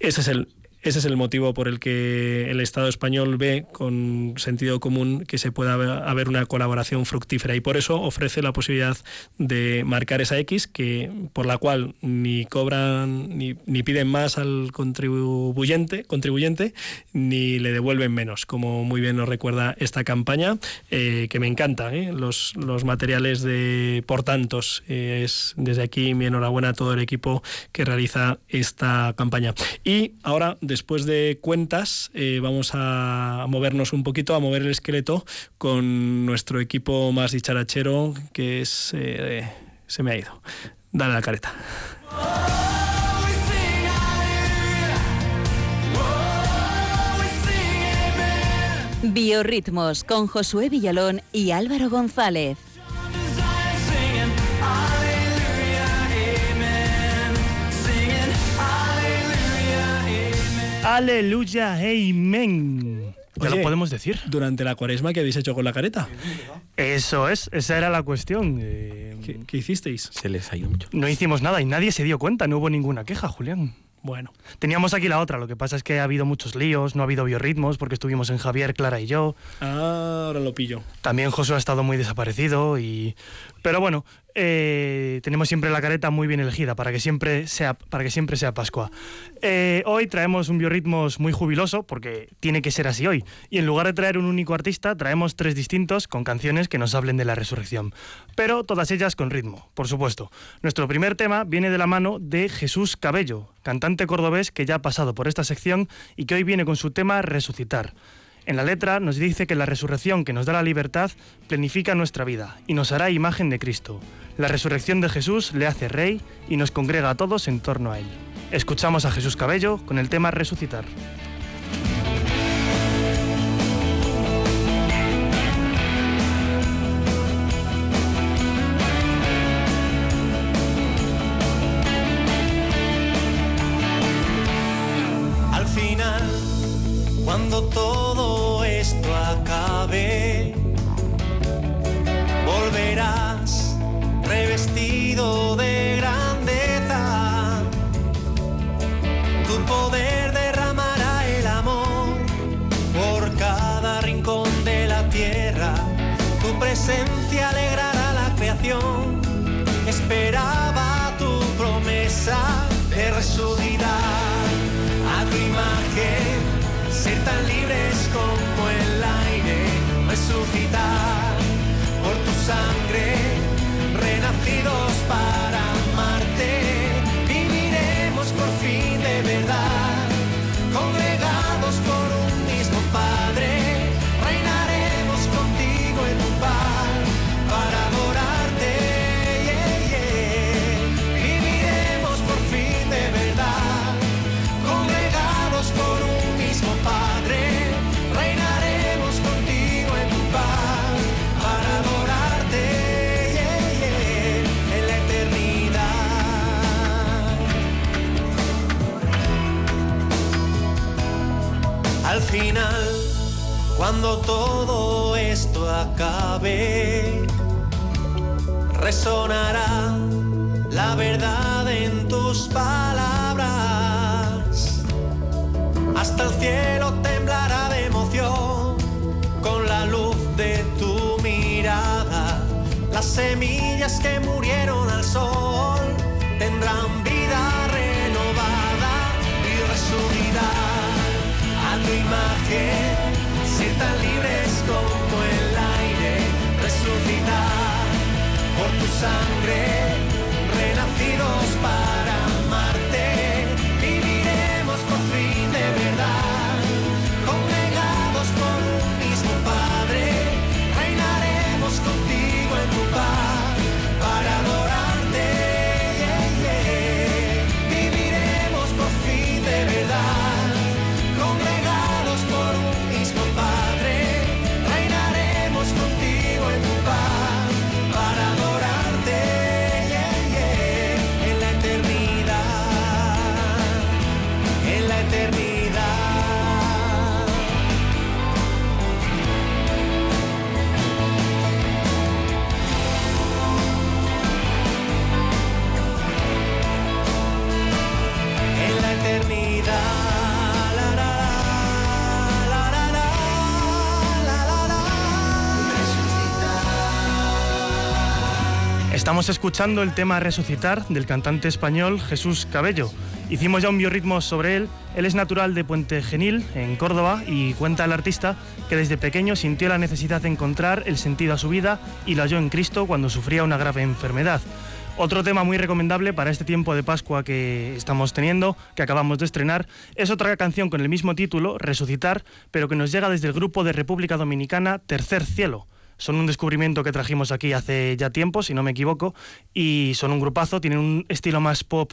Ese es el, ese es el motivo por el que el Estado español ve con sentido común que se pueda haber una colaboración fructífera y por eso ofrece la posibilidad de marcar esa X que por la cual ni cobran ni, piden más al contribuyente, contribuyente ni le devuelven menos, como muy bien nos recuerda esta campaña eh, que me encanta. ¿eh? Los, los, materiales de por tantos eh, es desde aquí mi enhorabuena a todo el equipo que realiza esta campaña. Y ahora después de cuentas, eh, vamos a movernos un poquito, a mover el esqueleto con nuestro equipo más dicharachero, que es... Eh, se me ha ido. Dale la careta. Biorritmos con Josué Villalón y Álvaro González. Aleluya, amén. Ya lo podemos decir. Durante la cuaresma, ¿qué habéis hecho con la careta? Eso es, esa era la cuestión. ¿Qué, hicisteis? Se les ha ido mucho. No hicimos nada y nadie se dio cuenta, no hubo ninguna queja, Julián. Bueno, teníamos aquí la otra, lo que pasa es que ha habido muchos líos, no ha habido biorritmos porque estuvimos en Javier, Clara y yo. Ah, ahora lo pillo. También Josué ha estado muy desaparecido y... Pero bueno, eh, tenemos siempre la careta muy bien elegida para que siempre sea, para que siempre sea Pascua. Eh, hoy traemos un biorritmos muy jubiloso, porque tiene que ser así hoy. Y en lugar de traer un único artista, traemos tres distintos con canciones que nos hablen de la resurrección. Pero todas ellas con ritmo, por supuesto. Nuestro primer tema viene de la mano de Jesús Cabello, cantante cordobés que ya ha pasado por esta sección y que hoy viene con su tema Resucitar. En la letra nos dice que la resurrección que nos da la libertad planifica nuestra vida y nos hará imagen de Cristo. La resurrección de Jesús le hace rey y nos congrega a todos en torno a él. Escuchamos a Jesús Cabello con el tema Resucitar. Cuando todo esto acabe, resonará la verdad en tus palabras. Hasta el cielo temblará de emoción con la luz de tu mirada. Las semillas que murieron al sol tendrán vida renovada y resurgirán a tu imagen. Libres como el aire, resucitar por tu sangre, renacidos para Estamos escuchando el tema Resucitar del cantante español Jesús Cabello. Hicimos ya un biorritmo sobre él. Él es natural de Puente Genil, en Córdoba, y cuenta el artista que desde pequeño sintió la necesidad de encontrar el sentido a su vida y lo halló en Cristo cuando sufría una grave enfermedad. Otro tema muy recomendable para este tiempo de Pascua que estamos teniendo, que acabamos de estrenar, es otra canción con el mismo título, Resucitar, pero que nos llega desde el grupo de República Dominicana Tercer Cielo. Son un descubrimiento que trajimos aquí hace ya tiempo, si no me equivoco, y son un grupazo, tienen un estilo más pop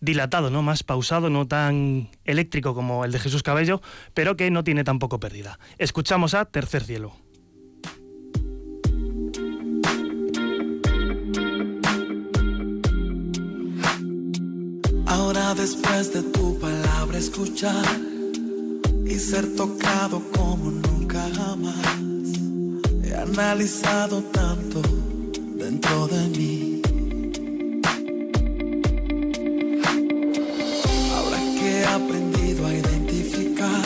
dilatado, ¿no? más pausado, no tan eléctrico como el de Jesús Cabello, pero que no tiene tampoco pérdida. Escuchamos a Tercer Cielo. Ahora después de tu palabra escuchar y ser tocado como nunca jamás, canalizado tanto dentro de mí. Ahora que he aprendido a identificar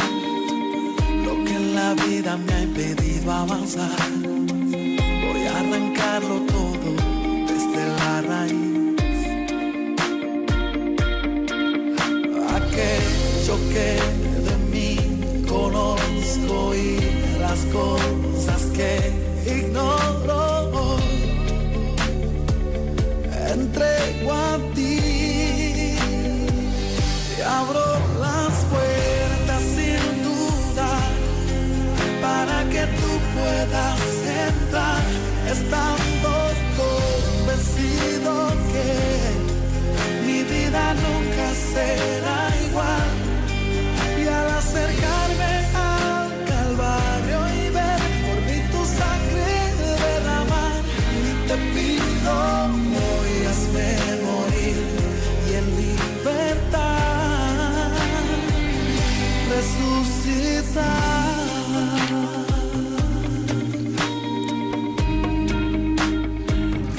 lo que en la vida me ha impedido avanzar, voy a arrancarlo todo desde la raíz. Aquello que de mí conozco y las cosas que ignoro. Entrego a ti y abro las puertas sin duda para que tú puedas entrar estando convencido que mi vida nunca será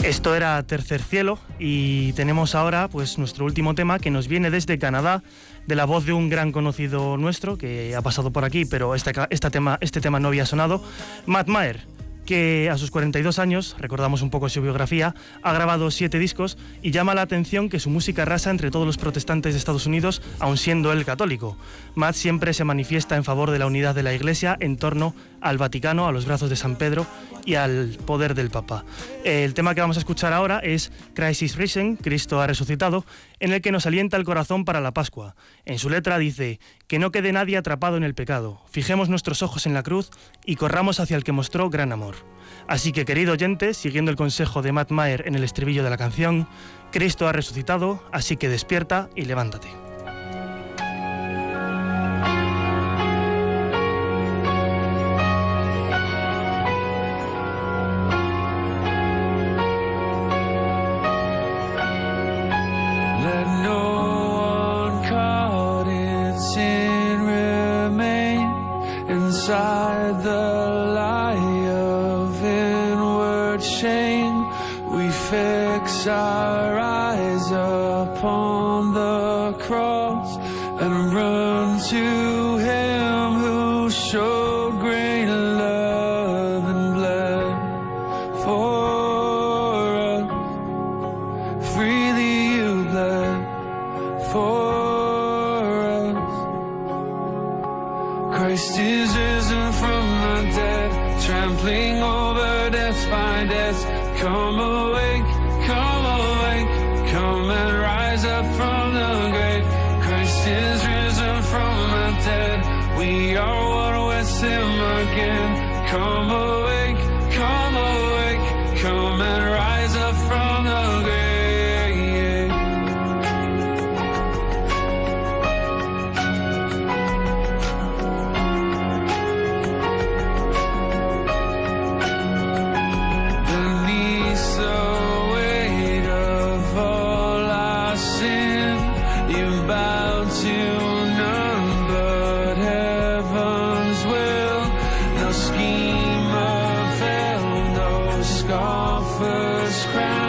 Esto era Tercer Cielo y tenemos ahora pues nuestro último tema que nos viene desde Canadá de la voz de un gran conocido nuestro que ha pasado por aquí, pero este, tema, este tema no había sonado, Matt Maher, que a sus 42 años, recordamos un poco su biografía, ha grabado siete discos y llama la atención que su música arrasa entre todos los protestantes de Estados Unidos, aun siendo él católico. Matt siempre se manifiesta en favor de la unidad de la Iglesia en torno al Vaticano, a los brazos de San Pedro y al poder del Papa. El tema que vamos a escuchar ahora es Crisis Risen, Cristo ha resucitado, en el que nos alienta el corazón para la Pascua. En su letra dice, que no quede nadie atrapado en el pecado, fijemos nuestros ojos en la cruz y corramos hacia el que mostró gran amor. Así que querido oyente, siguiendo el consejo de Matt Maher en el estribillo de la canción, Cristo ha resucitado, así que despierta y levántate. scar first.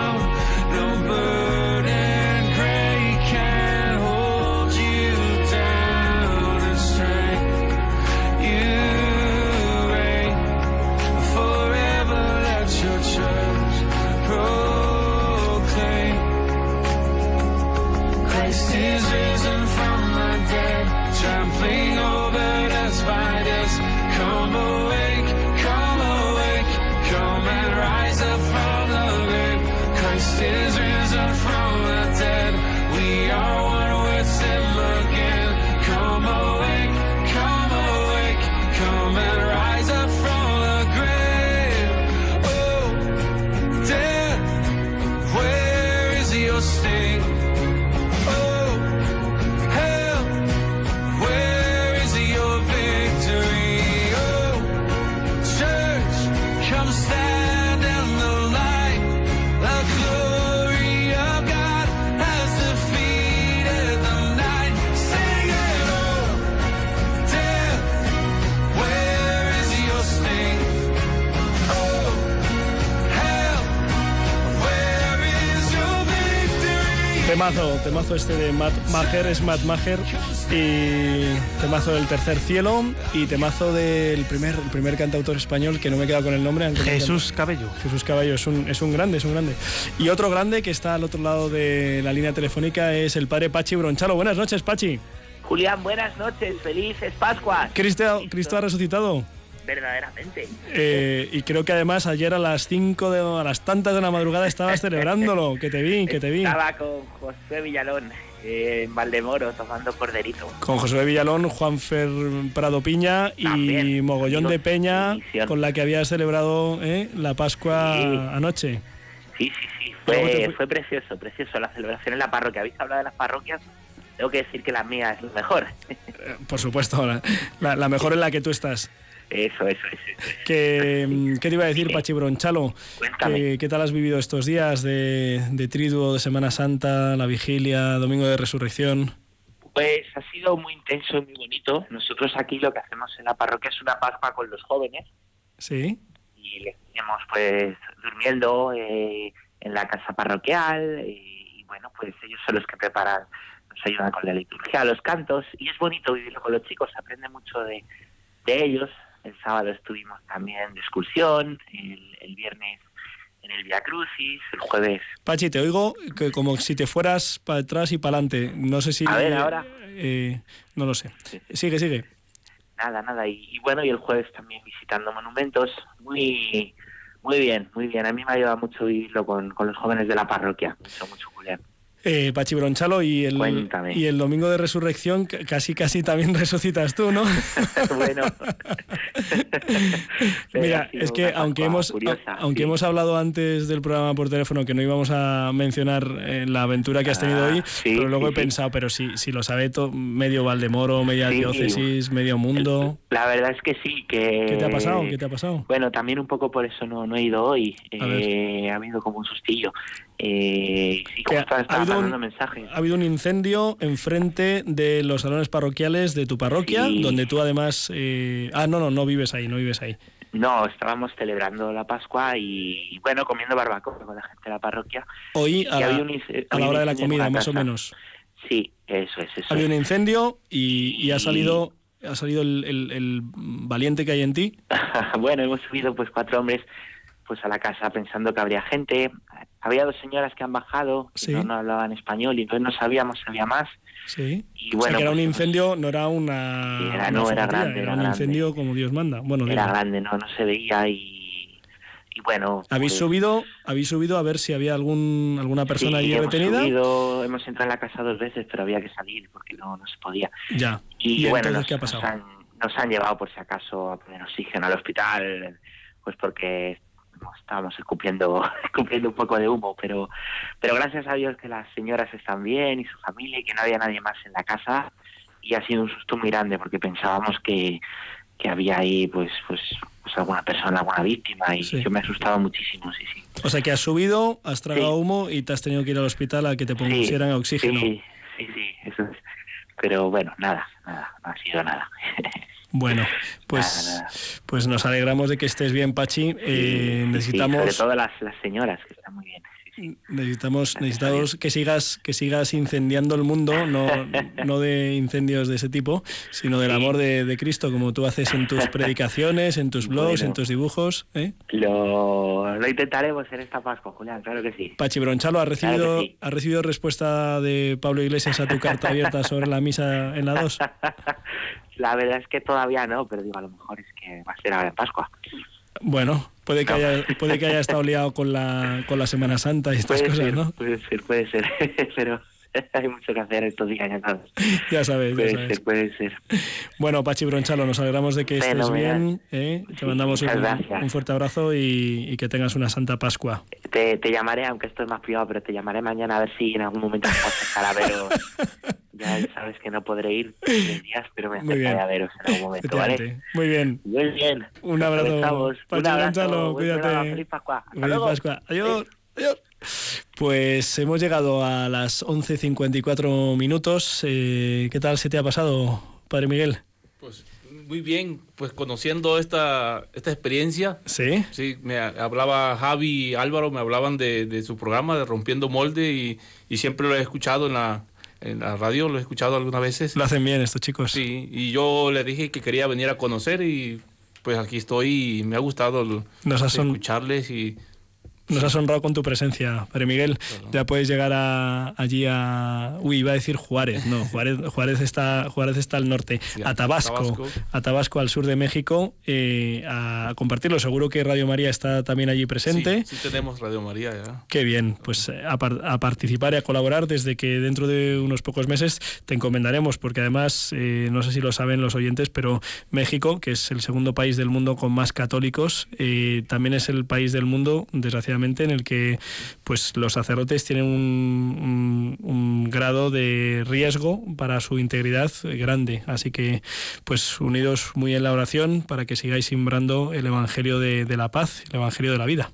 Temazo, temazo este de Matt Maher, es Matt Maher, y temazo del tercer cielo, y temazo del primer, el primer cantautor español, que no me he quedado con el nombre. Jesús Cabello. Jesús Cabello, es un, es un grande, es un grande. Y otro grande que está al otro lado de la línea telefónica es el padre Pachi Bronchalo. Buenas noches, Pachi. Julián, buenas noches, felices Pascuas. Cristo, Cristo ha resucitado verdaderamente. Eh, y creo que además ayer a las 5 de a las tantas de la madrugada estabas *laughs* celebrándolo, que te vi, que te vi. Estaba con José Villalón eh, en Valdemoro tomando corderito. Con José Villalón, Juanfer Prado Piña y Mogollón de Peña, con la que habías celebrado eh, la Pascua anoche. Sí, sí, sí. Fue, fue precioso, precioso la celebración en la parroquia. ¿Habéis hablado de las parroquias? Tengo que decir que la mía es la mejor. *laughs* Por supuesto, la, la mejor en la que tú estás. Eso, eso, eso. ¿Qué, ¿Qué, te iba a decir, Pachi Bronchalo? ¿Qué, ¿Qué, tal has vivido estos días de, de Triduo, de Semana Santa, la vigilia, Domingo de Resurrección? Pues ha sido muy intenso y muy bonito. Nosotros aquí lo que hacemos en la parroquia es una pascua con los jóvenes. Sí. Y les tenemos pues durmiendo eh, en la casa parroquial y, y bueno, pues ellos son los que preparan, nos ayudan con la liturgia, los cantos y es bonito vivirlo con los chicos, aprende mucho de, de ellos, el sábado estuvimos también de excursión, el, viernes en el Via Crucis, el jueves. Pachi, te oigo que como si te fueras para atrás y para adelante. No sé si. A ver, ahora. Eh, no lo sé. Sigue, sigue. Nada, nada. Y, bueno, y el jueves también visitando monumentos. Muy, muy bien, muy bien. A mí me ha ayudado mucho vivirlo con, con los jóvenes de la parroquia. Mucho, mucho, Julián eh, Pachi Bronchalo y el, y el domingo de resurrección casi casi también *laughs* resucitas tú, ¿no? *laughs* bueno. *laughs* Mira, es que aunque hemos aunque hemos hablado antes del programa por teléfono que no íbamos a mencionar eh, la aventura que has tenido ah, hoy, pero luego he pensado, pero si, si lo sabe todo, medio Valdemoro, media diócesis, medio mundo. La verdad es que sí, que... ¿Qué te ha pasado? ¿Qué te ha pasado? Bueno, también un poco por eso no, no he ido hoy. Eh, ha habido como un sustillo. Eh, ha, habido un, ha habido un incendio enfrente de los salones parroquiales de tu parroquia, donde tú además... Eh, ah, no, no, no vives ahí, no vives ahí. No, estábamos celebrando la Pascua y, bueno, comiendo barbacoa con la gente de la parroquia. Hoy, a, la, hora de la comida, más o menos. Sí, eso es. Eso Había un incendio y, ha salido ha salido el, el, valiente que hay en ti. *laughs* bueno, hemos subido pues cuatro hombres pues a la casa pensando que habría gente. Había dos señoras que han bajado, que no, hablaban español y entonces no sabíamos si había más. Sí. Y bueno, que era un pues, incendio, no era una. era, no, era grande. Era, un incendio como Dios manda. Bueno, era grande, no, no se veía y. y bueno. ¿Habéis pues subido habéis subido a ver si había algún alguna persona sí, allí hemos retenida? Subido, hemos entrado en la casa dos veces, pero había que salir porque no, no se podía. Ya. Y, bueno, nos, ¿qué ha pasado? Nos han, nos han llevado por si acaso a poner oxígeno al hospital, pues porque estábamos escupiendo, *laughs* escupiendo un poco de humo, pero, pero gracias a Dios que las señoras están bien y su familia y que no había nadie más en la casa y ha sido un susto muy grande porque pensábamos que, que había ahí pues pues pues alguna persona, alguna víctima y yo me he asustado muchísimo, sí, sí. O sea que has subido, has tragado humo y te has tenido que ir al hospital a que te pusieran oxígeno. Sí, sí, sí, eso es. Pero bueno, nada, nada, no ha sido nada. *laughs* Bueno, pues, pues nos alegramos de que estés bien, Pachi. Eh, necesitamos. sobre todo las, las señoras, que están muy bien. Necesitamos, necesitamos que sigas, que sigas incendiando el mundo, no, no de incendios de ese tipo, sino del amor de, Cristo, como tú haces en tus predicaciones, en tus blogs, en tus dibujos. ¿eh? Lo, lo, intentaremos en esta Pascua, Julián, claro que sí. Pachi Bronchalo, ¿has recibido, ¿has recibido respuesta de Pablo Iglesias a tu carta abierta sobre la misa en la 2? *laughs* la verdad es que todavía no, pero digo, a lo mejor es que va a ser ahora en Pascua. Bueno, puede que haya, puede que haya estado liado con la, con la Semana Santa y estas cosas, ¿no? Puede ser, puede ser, *laughs* pero *laughs* hay mucho que hacer estos días ya Ya sabes, puede ya sabes. ser, puede ser. Bueno, Pachi Bronchalo, nos alegramos de que estés bien, ¿eh? te mandamos un, fuerte abrazo y, que tengas una santa Pascua. Te, te, llamaré, aunque esto es más privado, pero te llamaré mañana a ver si en algún momento puedo veros. *laughs* ya sabes que no podré ir tres días, pero me acercaré a veros en algún momento, ¿vale? Muy bien. Muy bien. Un abrazo. Pachi Bronchalo, cuídate. Feliz Pascua. Feliz Pascua. Adiós. Adiós. Pues hemos llegado a las 11.54 minutos. Eh, ¿Qué tal se te ha pasado, Padre Miguel? Pues muy bien, pues conociendo esta, esta experiencia. Sí. Sí, me hablaba Javi y Álvaro, me hablaban de, su programa de Rompiendo Molde y, y, siempre lo he escuchado en la, en la radio, lo he escuchado algunas veces. Lo hacen bien estos chicos. Sí, y yo le dije que quería venir a conocer y pues aquí estoy y me ha gustado Nos escucharles y nos has honrado con tu presencia, Padre Miguel. Ya puedes llegar allí a. Uy, iba a decir Juárez. No, Juárez, Juárez, está, Juárez está al norte. a Tabasco, A Tabasco, al sur de México, eh, a compartirlo. Seguro que Radio María está también allí presente. Sí, tenemos Radio María ya. Qué bien. Pues eh, a, participar y a colaborar desde que dentro de unos pocos meses te encomendaremos, porque además, eh, no sé si lo saben los oyentes, pero México, que es el segundo país del mundo con más católicos, también es el país del mundo, desgraciadamente en el que pues los sacerdotes tienen un, un, grado de riesgo para su integridad grande. Así que pues unidos muy en la oración para que sigáis simbrando el Evangelio de, de la paz, el Evangelio de la vida.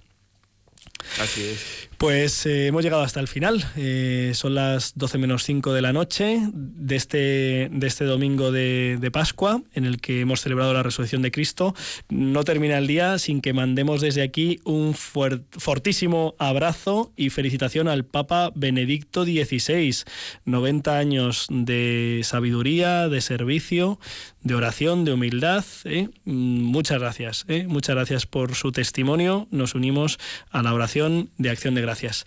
Así es. Pues eh, hemos llegado hasta el final. Eh, son las 12 menos 5 de la noche de este, de este domingo de, Pascua, en el que hemos celebrado la resurrección de Cristo. No termina el día sin que mandemos desde aquí un fortísimo abrazo y felicitación al Papa Benedicto XVI. 90 años de sabiduría, de servicio, de oración, de humildad. ¿eh? Mm, muchas gracias. Muchas gracias por su testimonio. Nos unimos a la oración de acción de gracias gracias.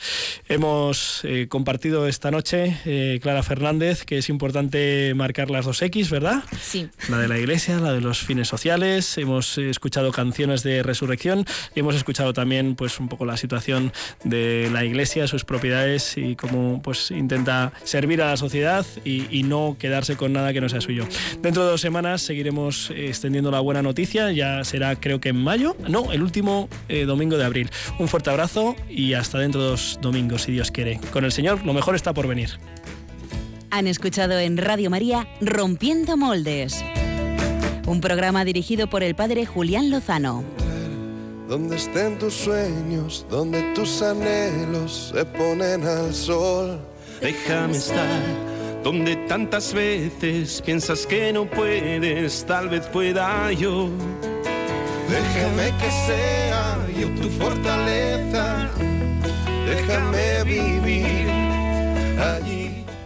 Hemos eh, compartido esta noche, eh, Clara Fernández, que es importante marcar las dos X, ¿verdad? Sí. La de la iglesia, la de los fines sociales. Hemos eh, escuchado canciones de resurrección y hemos escuchado también, pues, un poco la situación de la iglesia, sus propiedades y cómo, pues, intenta servir a la sociedad y, y no quedarse con nada que no sea suyo. Dentro de dos semanas seguiremos extendiendo la buena noticia. Ya será, creo que en mayo, no, el último domingo de abril. Un fuerte abrazo y hasta dentro dos domingos, si Dios quiere. Con el Señor lo mejor está por venir. Han escuchado en Radio María Rompiendo Moldes, un programa dirigido por el padre Julián Lozano. Donde estén tus sueños, donde tus anhelos se ponen al sol. Déjame estar donde tantas veces piensas que no puedes, tal vez pueda yo. Déjame que sea yo tu fortaleza déjame vivir allí.